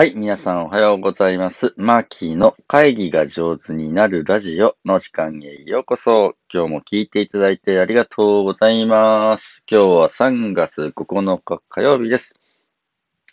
はい、皆さんおはようございます。マーキーの会議が上手になるラジオの時間へようこそ。今日も聞いていただいてありがとうございます。今日は3月9日火曜日です。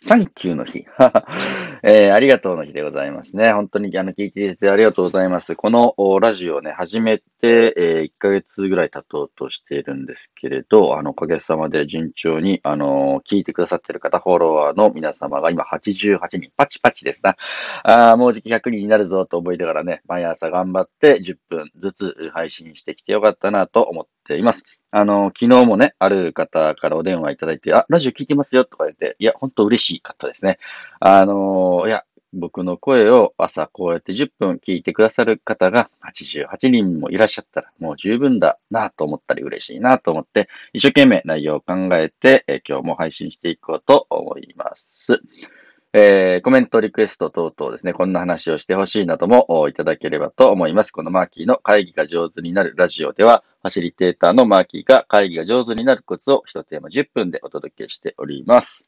サンキューの日。えーありがとうの日でございますね。本当にあの聞いていただいてありがとうございます。このラジオね、始めて、え1ヶ月ぐらい経とうとしているんですけれど、あの、おかげさまで順調に、あの聞いてくださっている方、フォロワーの皆様が今88人、パチパチですな。あもうじき100人になるぞと思いながらね、毎朝頑張って10分ずつ配信してきてよかったなと思っています。あの、昨日もね、ある方からお電話いただいて、あ、ラジオ聞いてますよとか言って、いや、本当嬉しかったですね。あの、いや、僕の声を朝こうやって10分聞いてくださる方が88人もいらっしゃったらもう十分だなと思ったり嬉しいなと思って一生懸命内容を考えて、今日も配信していこうと思います。えーコメント、リクエスト等々ですね、こんな話をしてほしいなどもいただければと思います。このマーキーの会議が上手になるラジオでは、ファシリテーターのマーキーが会議が上手になるコツを一テーマ10分でお届けしております。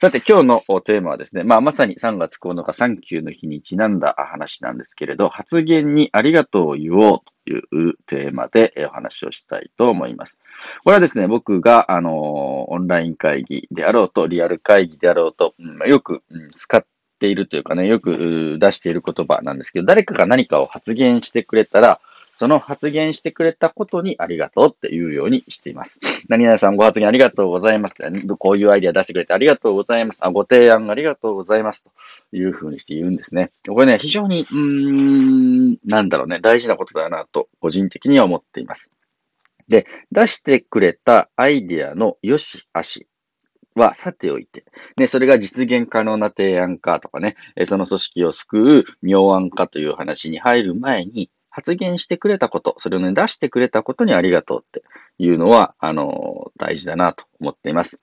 さて、今日のテーマはですね、まあ、まさに3月9日、サンキューの日にちなんだ話なんですけれど、発言にありがとうを言おうというテーマでお話をしたいと思います。これはですね、僕が、あのオンライン会議であろうと、リアル会議であろうと、よく、使っているというかね、よく出している言葉なんですけど、誰かが何かを発言してくれたら、その発言してくれたことにありがとうっていうようにしています。何々さんご発言ありがとうございます。こういうアイデア出してくれてありがとうございます。あご提案ありがとうございます。というふうにして言うんですね。これね、非常に、うーん、なんだろうね、大事なことだなと、個人的には思っています。で、出してくれたアイデアの良し悪しはさておいて、ね、それが実現可能な提案かとかね、その組織を救う妙案かという話に入る前に、発言してくれたこと、それをね、出してくれたことにありがとうっていうのは、あの大事だなと思っています。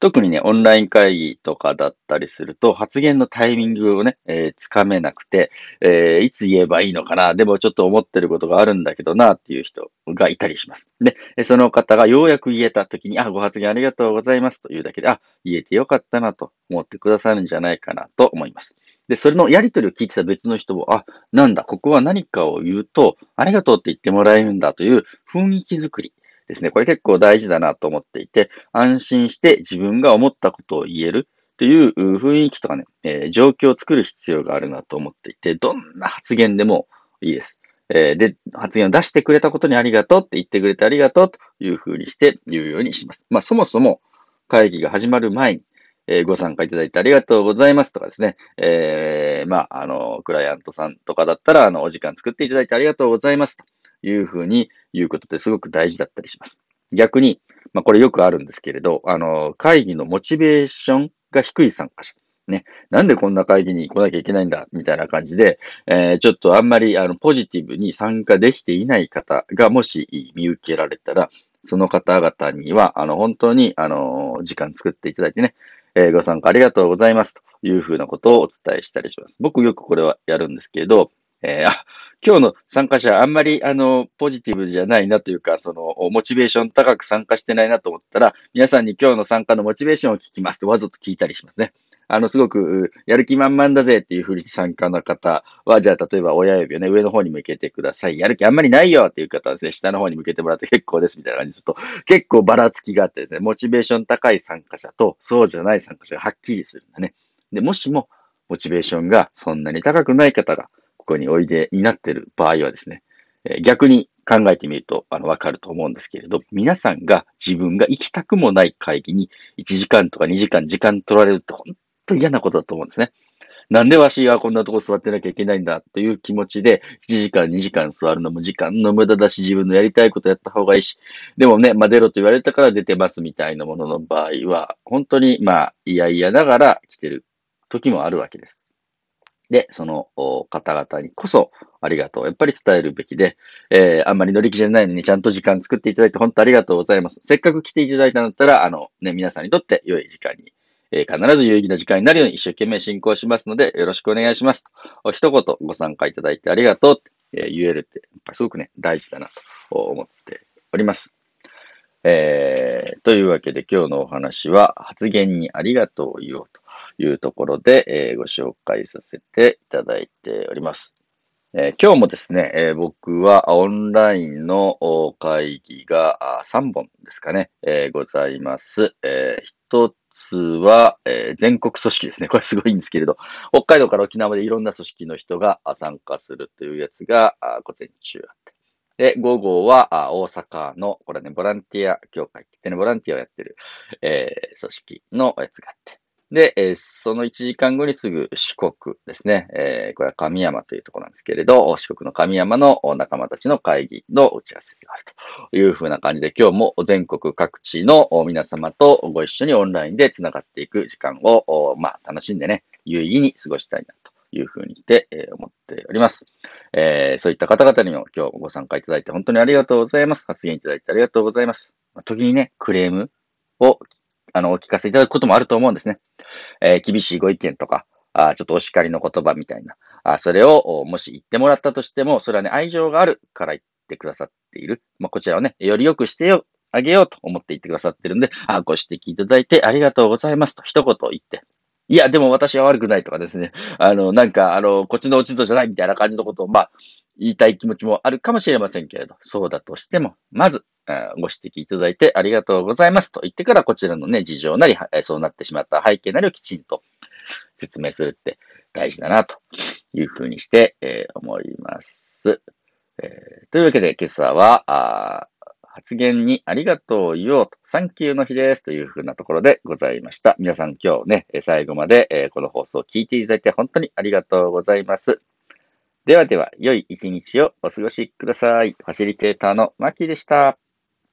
特にね、オンライン会議とかだったりすると、発言のタイミングをね、えーつかめなくて、えーいつ言えばいいのかな、でもちょっと思ってることがあるんだけどな、っていう人がいたりします。で、その方がようやく言えたときに、あ、ご発言ありがとうございますというだけで、あ、言えてよかったなと思ってくださるんじゃないかなと思います。で、それのやりとりを聞いてた別の人も、あ、なんだ、ここは何かを言うと、ありがとうって言ってもらえるんだという雰囲気づくりですね。これ結構大事だなと思っていて、安心して自分が思ったことを言えるという雰囲気とかね、えー状況を作る必要があるなと思っていて、どんな発言でもいいです。えで、発言を出してくれたことにありがとうって言ってくれてありがとうというふうにして言うようにします。まあそもそも会議が始まる前に、えーご参加いただいてありがとうございますとかですね、えーまあ、あの、クライアントさんとかだったら、あの、お時間作っていただいてありがとうございますというふうに言うことってすごく大事だったりします。逆に、まあ、これよくあるんですけれど、あの、会議のモチベーションが低い参加者。ね。なんでこんな会議に来なきゃいけないんだみたいな感じで、えーちょっとあんまり、あの、ポジティブに参加できていない方がもし見受けられたら、その方々には、あの、本当に、あの、時間作っていただいてね、えーご参加ありがとうございますというふうなことをお伝えしたりします。僕よくこれはやるんですけれど、えーあ、今日の参加者あんまり、あの、ポジティブじゃないなというか、その、モチベーション高く参加してないなと思ったら、皆さんに今日の参加のモチベーションを聞きますとわざと聞いたりしますね。あの、すごく、やる気満々だぜっていうふうに参加の方は、じゃあ、例えば親指をね、上の方に向けてください。やる気あんまりないよっていう方はですね、下の方に向けてもらって結構ですみたいな感じですると、結構ばらつきがあってですね、モチベーション高い参加者と、そうじゃない参加者がはっきりするんだね。で、もしも、モチベーションがそんなに高くない方が、ここにおいでになっている場合はですね、逆に考えてみると、あの、わかると思うんですけれど、皆さんが自分が行きたくもない会議に1時間とか2時間時間取られるって本当嫌なことだと思うんですね。なんでわしはこんなとこ座ってなきゃいけないんだという気持ちで、1時間2時間座るのも時間の無駄だし、自分のやりたいことやった方がいいし、でもね、まあ出ろと言われたから出てますみたいなものの場合は、本当にまあ嫌々ながら来てる時もあるわけです。で、その方々にこそありがとう。やっぱり伝えるべきで、えーあんまり乗り気じゃないのにちゃんと時間作っていただいて本当ありがとうございます。せっかく来ていただいたんだったら、あのね、皆さんにとって良い時間に、えー必ず有意義な時間になるように一生懸命進行しますので、よろしくお願いします。お一言ご参加いただいてありがとうって、え言えるって、やっぱすごくね、大事だなと思っております。えーというわけで今日のお話は発言にありがとうを言おうというところで、えー、ご紹介させていただいております。えー、今日もですね、えー、僕はオンラインの会議が3本ですかね、えー、ございます。え一つは、え全国組織ですね。これすごいんですけれど、北海道から沖縄までいろんな組織の人が参加するというやつが午前中あって。で、午後は大阪の、これね、ボランティア協会って言ってね、ボランティアをやってる、え組織のやつがあって。で、えー、その1時間後にすぐ四国ですね。えー、これは神山というところなんですけれど、四国の神山の仲間たちの会議の打ち合わせがあるというふうな感じで、今日も全国各地の皆様とご一緒にオンラインで繋がっていく時間を、まあ、楽しんでね、有意義に過ごしたいなというふうにして、えー、思っております。えー、そういった方々にも今日ご参加いただいて本当にありがとうございます。発言いただいてありがとうございます。時にね、クレームをあの、お聞かせいただくこともあると思うんですね。えー、厳しいご意見とか、あちょっとお叱りの言葉みたいな、あそれをもし言ってもらったとしても、それはね、愛情があるから言ってくださっている。まあ、こちらをね、より良くしてよ、あげようと思って言ってくださってるんで、あご指摘いただいてありがとうございますと一言言って、いや、でも私は悪くないとかですね。あの、なんか、あの、こっちの落ち度じゃないみたいな感じのことを、まあ、言いたい気持ちもあるかもしれませんけれど、そうだとしても、まず、ご指摘いただいてありがとうございますと言ってから、こちらのね、事情なり、そうなってしまった背景なりをきちんと説明するって大事だな、というふうにして、えー、思います。えー、というわけで、今朝は、発言にありがとうを言おうと、サンキューの日ですというふうなところでございました。皆さん今日ね、最後までこの放送を聞いていただいて本当にありがとうございます。ではでは、良い一日をお過ごしください。ファシリテーターのマキでした。